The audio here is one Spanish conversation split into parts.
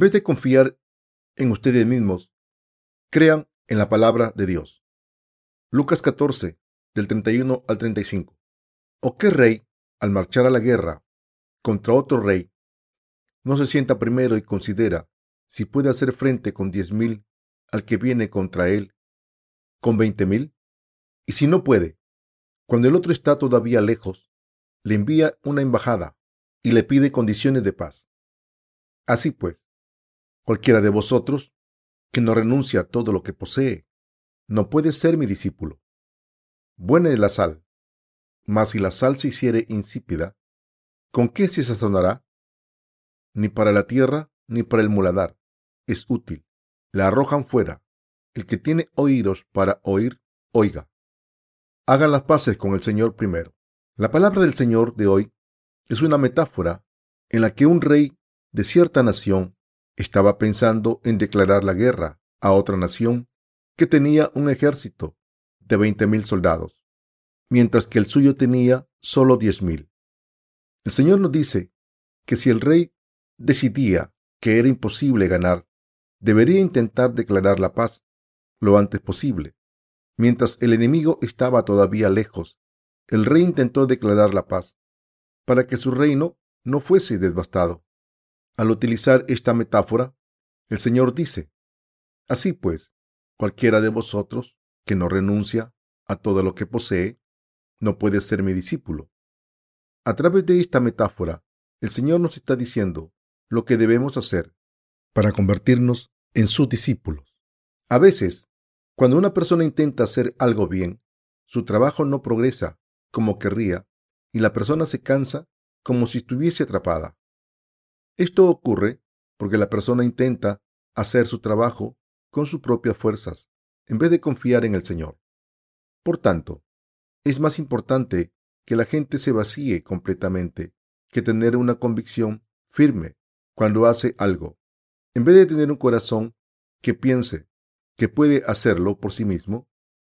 Vez de confiar en ustedes mismos, crean en la palabra de Dios. Lucas 14, del 31 al 35. ¿O qué rey, al marchar a la guerra contra otro rey, no se sienta primero y considera si puede hacer frente con diez mil al que viene contra él con veinte mil? Y si no puede, cuando el otro está todavía lejos, le envía una embajada y le pide condiciones de paz. Así pues, cualquiera de vosotros que no renuncia a todo lo que posee, no puede ser mi discípulo. Buena es la sal, mas si la sal se hiciere insípida, ¿con qué se sazonará? Ni para la tierra ni para el muladar es útil. La arrojan fuera. El que tiene oídos para oír, oiga. Hagan las paces con el Señor primero. La palabra del Señor de hoy es una metáfora en la que un rey de cierta nación estaba pensando en declarar la guerra a otra nación que tenía un ejército de veinte mil soldados, mientras que el suyo tenía solo diez mil. El Señor nos dice que si el rey decidía que era imposible ganar, debería intentar declarar la paz lo antes posible. Mientras el enemigo estaba todavía lejos, el rey intentó declarar la paz para que su reino no fuese devastado. Al utilizar esta metáfora, el Señor dice, Así pues, cualquiera de vosotros que no renuncia a todo lo que posee, no puede ser mi discípulo. A través de esta metáfora, el Señor nos está diciendo lo que debemos hacer para convertirnos en sus discípulos. A veces, cuando una persona intenta hacer algo bien, su trabajo no progresa como querría y la persona se cansa como si estuviese atrapada. Esto ocurre porque la persona intenta hacer su trabajo con sus propias fuerzas en vez de confiar en el Señor. Por tanto, es más importante que la gente se vacíe completamente que tener una convicción firme cuando hace algo. En vez de tener un corazón que piense que puede hacerlo por sí mismo,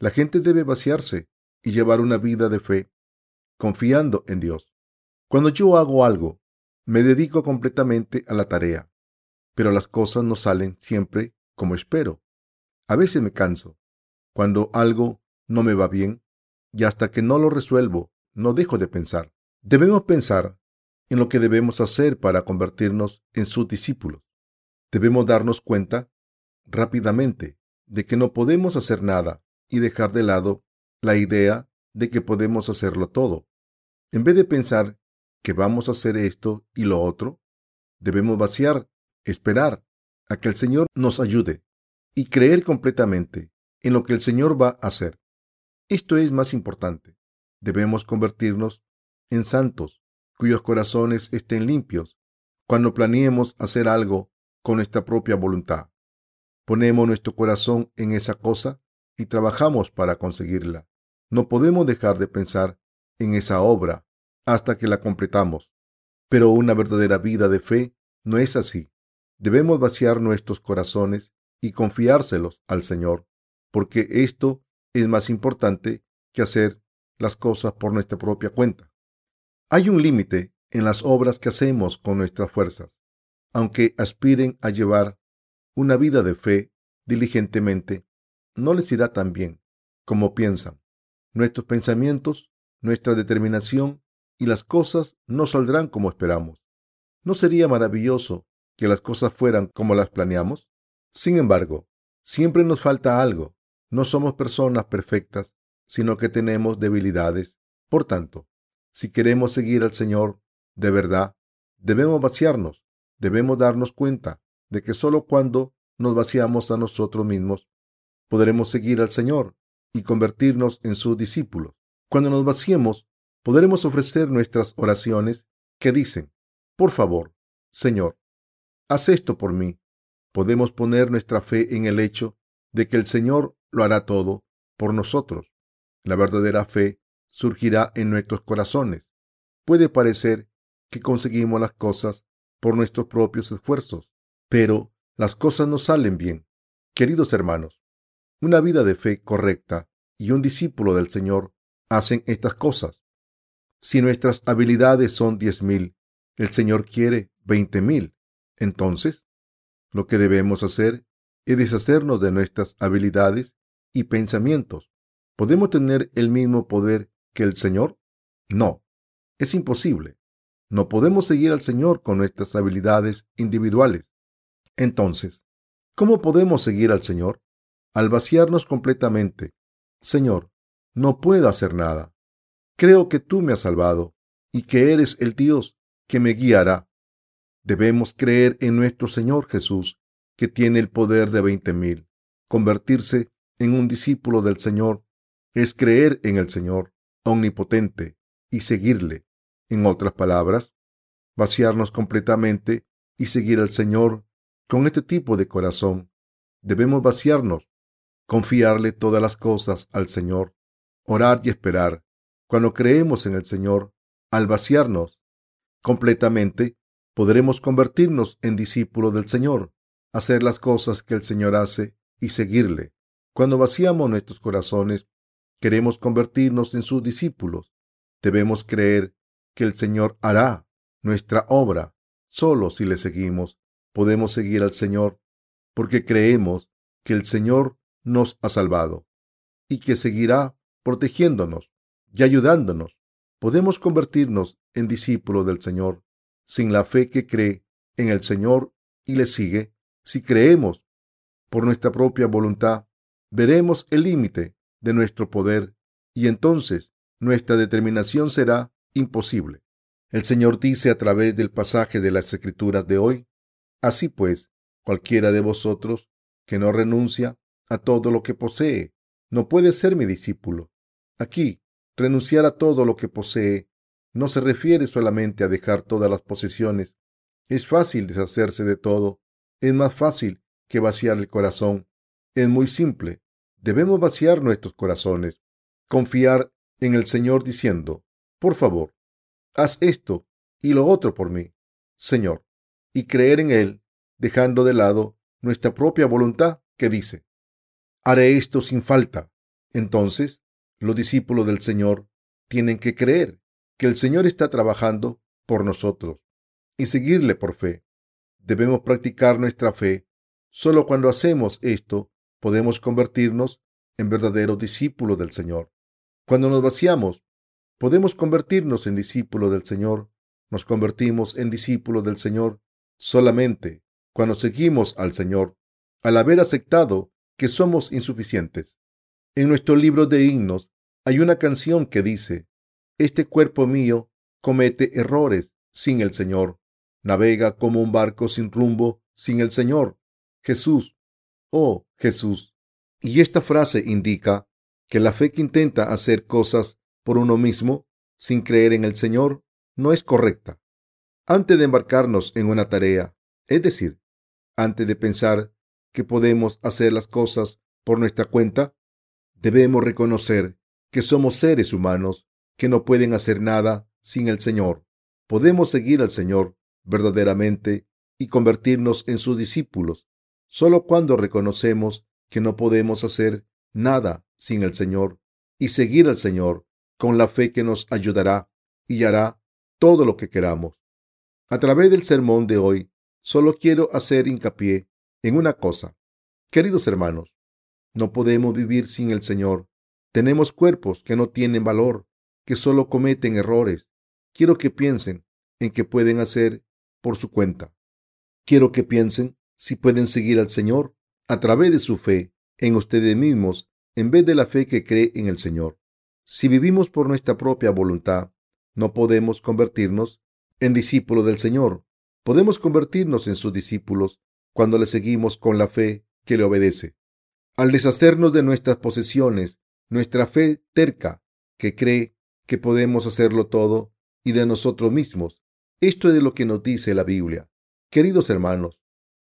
la gente debe vaciarse y llevar una vida de fe, confiando en Dios. Cuando yo hago algo, me dedico completamente a la tarea, pero las cosas no salen siempre como espero. A veces me canso. Cuando algo no me va bien, y hasta que no lo resuelvo, no dejo de pensar. Debemos pensar en lo que debemos hacer para convertirnos en sus discípulos. Debemos darnos cuenta rápidamente de que no podemos hacer nada y dejar de lado la idea de que podemos hacerlo todo. En vez de pensar que vamos a hacer esto y lo otro, debemos vaciar, esperar a que el Señor nos ayude y creer completamente en lo que el Señor va a hacer. Esto es más importante. Debemos convertirnos en santos cuyos corazones estén limpios cuando planeemos hacer algo con nuestra propia voluntad. Ponemos nuestro corazón en esa cosa y trabajamos para conseguirla. No podemos dejar de pensar en esa obra hasta que la completamos. Pero una verdadera vida de fe no es así. Debemos vaciar nuestros corazones y confiárselos al Señor, porque esto es más importante que hacer las cosas por nuestra propia cuenta. Hay un límite en las obras que hacemos con nuestras fuerzas. Aunque aspiren a llevar una vida de fe diligentemente, no les irá tan bien como piensan. Nuestros pensamientos, nuestra determinación y las cosas no saldrán como esperamos. ¿No sería maravilloso que las cosas fueran como las planeamos? Sin embargo, siempre nos falta algo. No somos personas perfectas, sino que tenemos debilidades. Por tanto, si queremos seguir al Señor de verdad, debemos vaciarnos, debemos darnos cuenta de que solo cuando nos vaciamos a nosotros mismos podremos seguir al Señor y convertirnos en sus discípulos. Cuando nos vaciemos, podremos ofrecer nuestras oraciones que dicen, por favor, Señor, haz esto por mí. Podemos poner nuestra fe en el hecho de que el Señor lo hará todo por nosotros. La verdadera fe surgirá en nuestros corazones. Puede parecer que conseguimos las cosas por nuestros propios esfuerzos, pero las cosas no salen bien. Queridos hermanos, una vida de fe correcta y un discípulo del Señor hacen estas cosas. Si nuestras habilidades son diez mil, el Señor quiere veinte mil. Entonces, Lo que debemos hacer es deshacernos de nuestras habilidades y pensamientos. ¿Podemos tener el mismo poder que el Señor? No, es imposible. No podemos seguir al Señor con nuestras habilidades individuales. Entonces, ¿cómo podemos seguir al Señor? Al vaciarnos completamente. Señor, no puedo hacer nada. Creo que tú me has salvado y que eres el Dios que me guiará. Debemos creer en nuestro Señor Jesús, que tiene el poder de veinte mil. Convertirse en un discípulo del Señor es creer en el Señor omnipotente y seguirle. En otras palabras, vaciarnos completamente y seguir al Señor con este tipo de corazón. Debemos vaciarnos, confiarle todas las cosas al Señor, orar y esperar. Cuando creemos en el Señor, al vaciarnos completamente, podremos convertirnos en discípulos del Señor, hacer las cosas que el Señor hace y seguirle. Cuando vaciamos nuestros corazones, queremos convertirnos en sus discípulos. Debemos creer que el Señor hará nuestra obra. Solo si le seguimos, podemos seguir al Señor, porque creemos que el Señor nos ha salvado y que seguirá protegiéndonos y ayudándonos. Podemos convertirnos en discípulos del Señor sin la fe que cree en el Señor y le sigue. Si creemos por nuestra propia voluntad, veremos el límite de nuestro poder y entonces nuestra determinación será imposible. El Señor dice a través del pasaje de las Escrituras de hoy, Así pues, cualquiera de vosotros que no renuncia a todo lo que posee, no puede ser mi discípulo. Aquí, renunciar a todo lo que posee no se refiere solamente a dejar todas las posesiones. Es fácil deshacerse de todo. Es más fácil que vaciar el corazón. Es muy simple. Debemos vaciar nuestros corazones, confiar en el Señor diciendo, por favor, haz esto y lo otro por mí, Señor, y creer en Él, dejando de lado nuestra propia voluntad que dice, haré esto sin falta. Entonces, los discípulos del Señor tienen que creer que el Señor está trabajando por nosotros y seguirle por fe. Debemos practicar nuestra fe. Solo cuando hacemos esto podemos convertirnos en verdaderos discípulos del Señor. Cuando nos vaciamos, podemos convertirnos en discípulos del Señor. Nos convertimos en discípulos del Señor solamente cuando seguimos al Señor, al haber aceptado que somos insuficientes. En nuestro libro de himnos hay una canción que dice, Este cuerpo mío comete errores sin el Señor, navega como un barco sin rumbo sin el Señor. Jesús, oh Jesús. Y esta frase indica que la fe que intenta hacer cosas por uno mismo sin creer en el Señor no es correcta. Antes de embarcarnos en una tarea, es decir, antes de pensar que podemos hacer las cosas por nuestra cuenta, debemos reconocer que somos seres humanos que no pueden hacer nada sin el Señor. Podemos seguir al Señor verdaderamente y convertirnos en sus discípulos solo cuando reconocemos que no podemos hacer nada sin el Señor y seguir al Señor con la fe que nos ayudará y hará todo lo que queramos. A través del sermón de hoy, solo quiero hacer hincapié en una cosa. Queridos hermanos, no podemos vivir sin el Señor. Tenemos cuerpos que no tienen valor, que solo cometen errores. Quiero que piensen en qué pueden hacer por su cuenta. Quiero que piensen si pueden seguir al Señor a través de su fe en ustedes mismos en vez de la fe que cree en el Señor. Si vivimos por nuestra propia voluntad, no podemos convertirnos en discípulos del Señor. Podemos convertirnos en sus discípulos cuando le seguimos con la fe que le obedece. Al deshacernos de nuestras posesiones, nuestra fe terca, que cree que podemos hacerlo todo, y de nosotros mismos. Esto es lo que nos dice la Biblia. Queridos hermanos,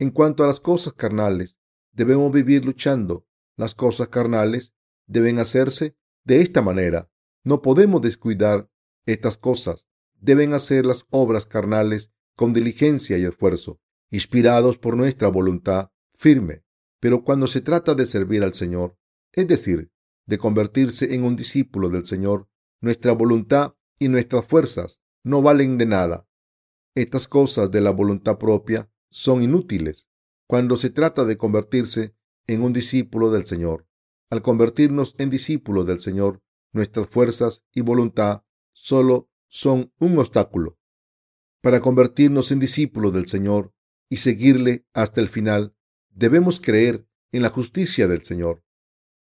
en cuanto a las cosas carnales, debemos vivir luchando. Las cosas carnales deben hacerse de esta manera. No podemos descuidar estas cosas. Deben hacer las obras carnales con diligencia y esfuerzo, inspirados por nuestra voluntad firme. Pero cuando se trata de servir al Señor, es decir, de convertirse en un discípulo del Señor, nuestra voluntad y nuestras fuerzas no valen de nada. Estas cosas de la voluntad propia son inútiles. cuando se trata de convertirse en un discípulo del Señor. Al convertirnos en discípulos del Señor, nuestras fuerzas y voluntad solo son un obstáculo. Para convertirnos en discípulos del Señor y seguirle hasta el final, debemos creer en la justicia del Señor.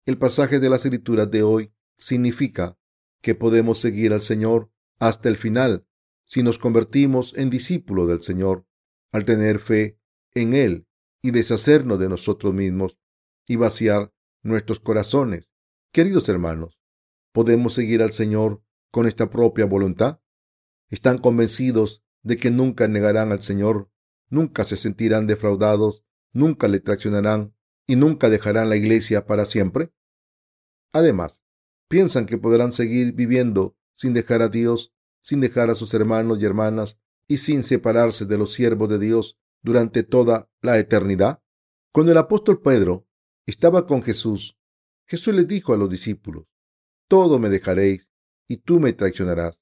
El pasaje de las Escrituras de hoy significa que podemos seguir al Señor hasta el final si nos convertimos en discípulos del Señor al tener fe en Él y deshacernos de nosotros mismos y vaciar nuestros corazones. Queridos hermanos, ¿podemos seguir al Señor con esta propia voluntad? ¿Están convencidos de que nunca negarán al Señor, nunca se sentirán defraudados, nunca le traicionarán y nunca dejarán la iglesia para siempre? Además, piensan que podrán seguir viviendo sin dejar a Dios, sin dejar a sus hermanos y hermanas y sin separarse de los siervos de Dios durante toda la eternidad? Cuando el apóstol Pedro estaba con Jesús, Jesús le dijo a los discípulos, todo me dejaréis y tú me traicionarás.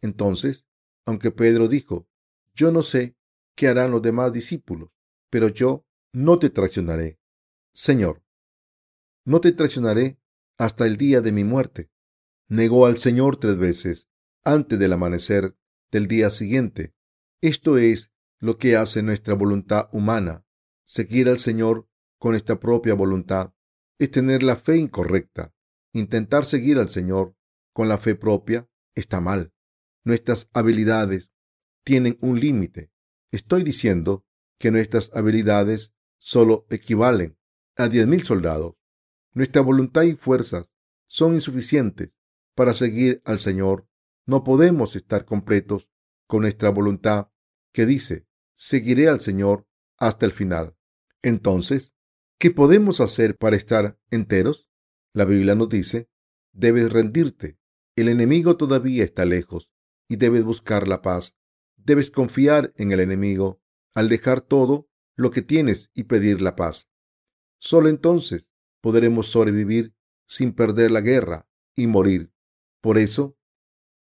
Entonces, aunque Pedro dijo, yo no sé qué harán los demás discípulos, pero yo no te traicionaré. Señor, no te traicionaré hasta el día de mi muerte. Negó al Señor tres veces antes del amanecer del día siguiente. Esto es lo que hace nuestra voluntad humana. Seguir al Señor con esta propia voluntad es tener la fe incorrecta. Intentar seguir al Señor con la fe propia está mal. Nuestras habilidades tienen un límite. Estoy diciendo que nuestras habilidades solo equivalen a diez mil soldados. Nuestra voluntad y fuerzas son insuficientes para seguir al Señor. No podemos estar completos con nuestra voluntad que dice, seguiré al Señor hasta el final. Entonces, ¿qué podemos hacer para estar enteros? La Biblia nos dice, debes rendirte. El enemigo todavía está lejos y debes buscar la paz. Debes confiar en el enemigo al dejar todo lo que tienes y pedir la paz. Solo entonces podremos sobrevivir sin perder la guerra y morir. Por eso,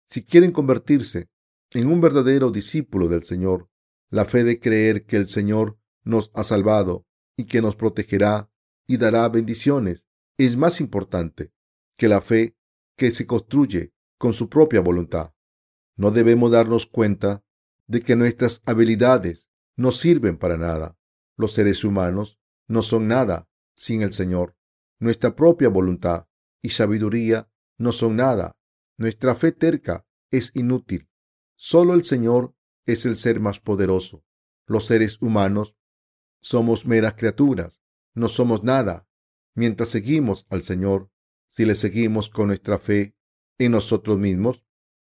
si quieren convertirse en un verdadero discípulo del Señor, la fe de creer que el Señor nos ha salvado y que nos protegerá y dará bendiciones es más importante que la fe que se construye con su propia voluntad. No debemos darnos cuenta de que nuestras habilidades no sirven para nada. Los seres humanos no son nada sin el Señor. Nuestra propia voluntad y sabiduría no son nada. Nuestra fe terca es inútil. Solo el Señor es el ser más poderoso. Los seres humanos somos meras criaturas, no somos nada. Mientras seguimos al Señor, si le seguimos con nuestra fe en nosotros mismos,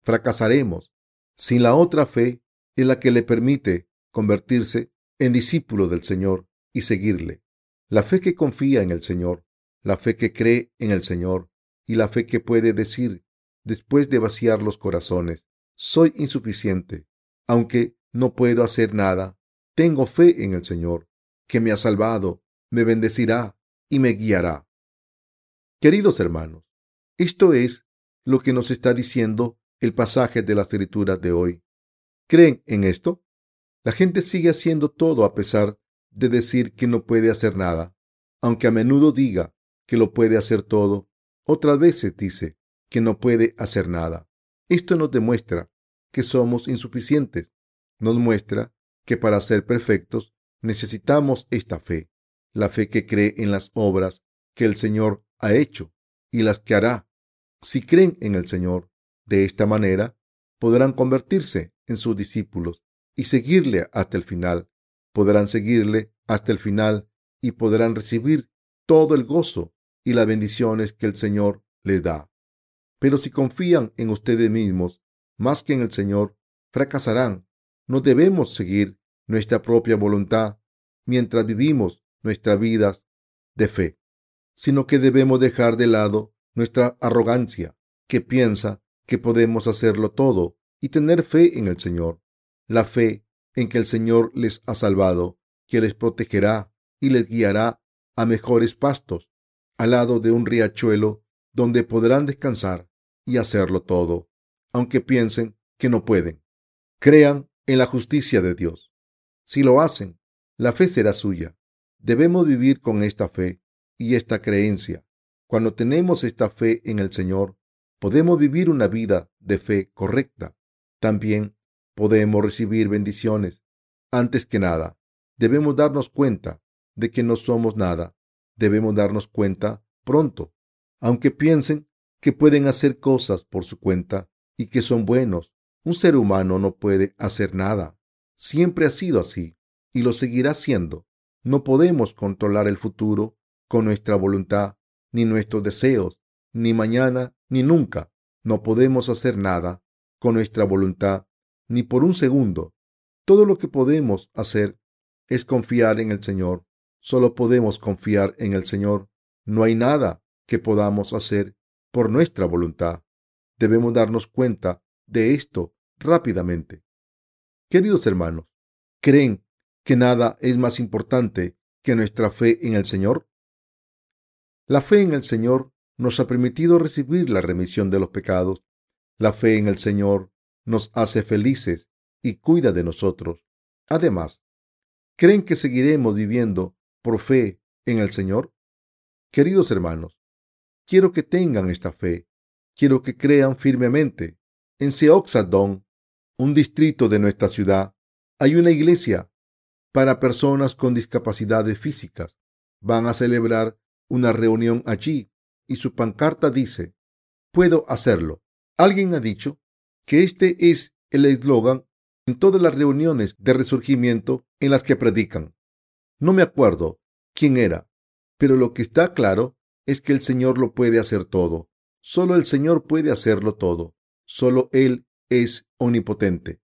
fracasaremos. Sin la otra fe es la que le permite convertirse en discípulo del Señor y seguirle. La fe que confía en el Señor, la fe que cree en el Señor y la fe que puede decir, después de vaciar los corazones, soy insuficiente, aunque no puedo hacer nada, tengo fe en el Señor, que me ha salvado, me bendecirá y me guiará. Queridos hermanos, esto es lo que nos está diciendo el pasaje de las escrituras de hoy. ¿Creen en esto? La gente sigue haciendo todo a pesar de decir que no puede hacer nada, aunque a menudo diga que lo puede hacer todo, otras veces dice que no puede hacer nada. Esto nos demuestra que somos insuficientes. Nos muestra que para ser perfectos necesitamos esta fe, la fe que cree en las obras que el Señor ha hecho y las que hará. Si creen en el Señor de esta manera, podrán convertirse en sus discípulos y seguirle hasta el final. Podrán seguirle hasta el final y podrán recibir todo el gozo y las bendiciones que el Señor les da. Pero si confían en ustedes mismos más que en el Señor, fracasarán. No debemos seguir nuestra propia voluntad mientras vivimos nuestras vidas de fe, sino que debemos dejar de lado nuestra arrogancia, que piensa que podemos hacerlo todo, y tener fe en el Señor, la fe en que el Señor les ha salvado, que les protegerá y les guiará a mejores pastos, al lado de un riachuelo donde podrán descansar y hacerlo todo, aunque piensen que no pueden. Crean en la justicia de Dios. Si lo hacen, la fe será suya Debemos vivir con esta fe y esta creencia. Cuando tenemos esta fe en el Señor, podemos vivir una vida de fe correcta. También podemos recibir bendiciones. Antes que nada, debemos darnos cuenta de que no somos nada. Debemos darnos cuenta pronto. Aunque piensen que pueden hacer cosas por su cuenta y que son buenos, un ser humano no puede hacer nada. Siempre ha sido así y lo seguirá siendo. No podemos controlar el futuro con nuestra voluntad, ni nuestros deseos, ni mañana, ni nunca. No podemos hacer nada con nuestra voluntad, ni por un segundo. Todo lo que podemos hacer es confiar en el Señor. Solo podemos confiar en el Señor. No hay nada que podamos hacer por nuestra voluntad. Debemos darnos cuenta de esto rápidamente. Queridos hermanos, ¿creen que nada es más importante que nuestra fe en el Señor? La fe en el Señor nos ha permitido recibir la remisión de los pecados. La fe en el Señor nos hace felices y cuida de nosotros. Además, ¿creen que seguiremos viviendo por fe en el Señor? Queridos hermanos, quiero que tengan esta fe. Quiero que crean firmemente. En Seoxadong, un distrito de nuestra ciudad, hay una iglesia para personas con discapacidades físicas. Van a celebrar una reunión allí y su pancarta dice, puedo hacerlo. Alguien ha dicho que este es el eslogan en todas las reuniones de resurgimiento en las que predican. No me acuerdo quién era, pero lo que está claro es que el Señor lo puede hacer todo. Solo el Señor puede hacerlo todo. Solo Él es omnipotente.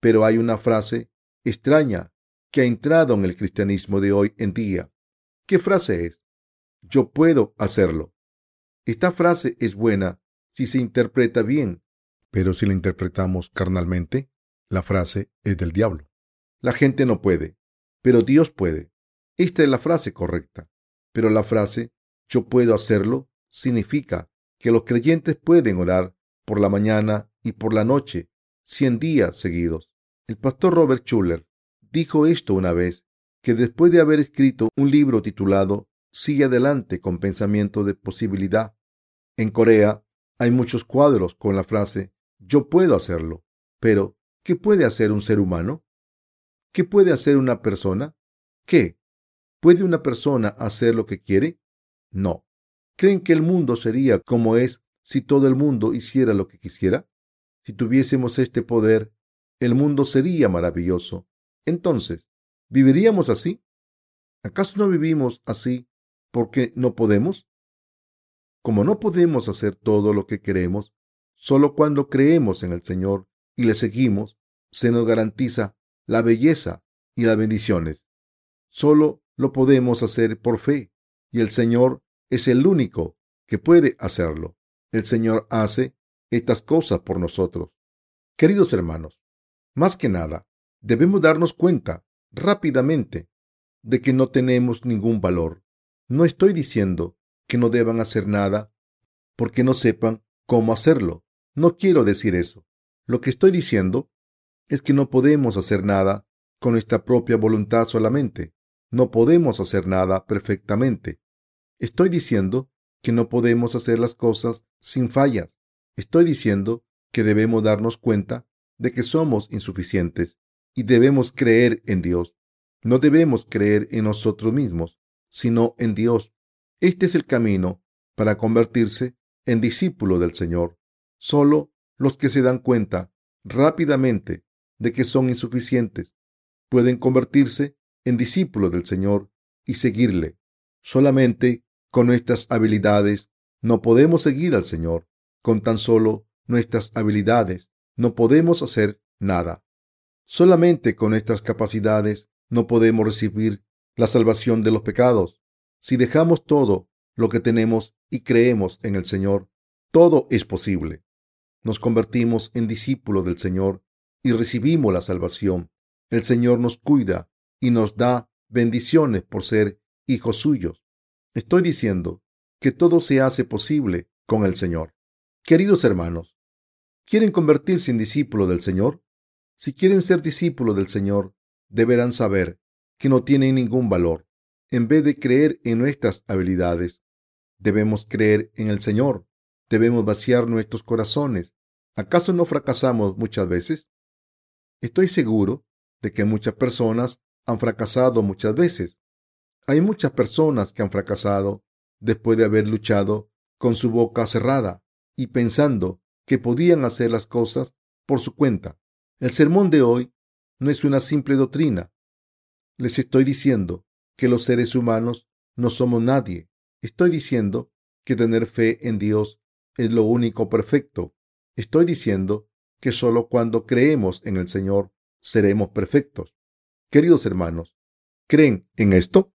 Pero hay una frase extraña que ha entrado en el cristianismo de hoy en día. ¿Qué frase es? Yo puedo hacerlo. Esta frase es buena si se interpreta bien, pero si la interpretamos carnalmente, la frase es del diablo. La gente no puede, pero Dios puede. Esta es la frase correcta. Pero la frase yo puedo hacerlo significa que los creyentes pueden orar por la mañana y por la noche cien días seguidos. El pastor Robert Schuller dijo esto una vez, que después de haber escrito un libro titulado Sigue adelante con pensamiento de posibilidad. En Corea hay muchos cuadros con la frase Yo puedo hacerlo. Pero, ¿qué puede hacer un ser humano? ¿Qué puede hacer una persona? ¿Qué? ¿Puede una persona hacer lo que quiere? No. ¿Creen que el mundo sería como es si todo el mundo hiciera lo que quisiera? Si tuviésemos este poder, el mundo sería maravilloso. Entonces, ¿viviríamos así? ¿Acaso no vivimos así porque no podemos? Como no podemos hacer todo lo que queremos, solo cuando creemos en el Señor y le seguimos, se nos garantiza la belleza y las bendiciones. Solo lo podemos hacer por fe y el Señor es el único que puede hacerlo. El Señor hace estas cosas por nosotros. Queridos hermanos, más que nada, debemos darnos cuenta rápidamente de que no tenemos ningún valor. No estoy diciendo que no deban hacer nada porque no sepan cómo hacerlo. No quiero decir eso. Lo que estoy diciendo es que no podemos hacer nada con nuestra propia voluntad solamente. No podemos hacer nada perfectamente. Estoy diciendo que no podemos hacer las cosas sin fallas. Estoy diciendo que debemos darnos cuenta de que somos insuficientes y debemos creer en Dios. No debemos creer en nosotros mismos, sino en Dios. Este es el camino para convertirse en discípulo del Señor. Solo los que se dan cuenta rápidamente de que son insuficientes pueden convertirse en discípulos del Señor y seguirle. Solamente con nuestras habilidades no podemos seguir al Señor. Con tan solo nuestras habilidades no podemos hacer nada. Solamente con nuestras capacidades no podemos recibir la salvación de los pecados. Si dejamos todo lo que tenemos y creemos en el Señor, todo es posible. Nos convertimos en discípulos del Señor y recibimos la salvación. El Señor nos cuida y nos da bendiciones por ser hijos suyos. Estoy diciendo que todo se hace posible con el Señor. Queridos hermanos, ¿quieren convertirse en discípulos del Señor? Si quieren ser discípulos del Señor, deberán saber que no tienen ningún valor. en vez de creer en nuestras habilidades. Debemos creer en el Señor. Debemos vaciar nuestros corazones. ¿Acaso no fracasamos muchas veces? Estoy seguro de que muchas personas han fracasado muchas veces. Hay muchas personas que han fracasado después de haber luchado con su boca cerrada y pensando que podían hacer las cosas por su cuenta. El sermón de hoy no es una simple doctrina. Les estoy diciendo que los seres humanos no somos nadie. Estoy diciendo que tener fe en Dios es lo único perfecto. Estoy diciendo que solo cuando creemos en el Señor seremos perfectos. Queridos hermanos, ¿creen en esto?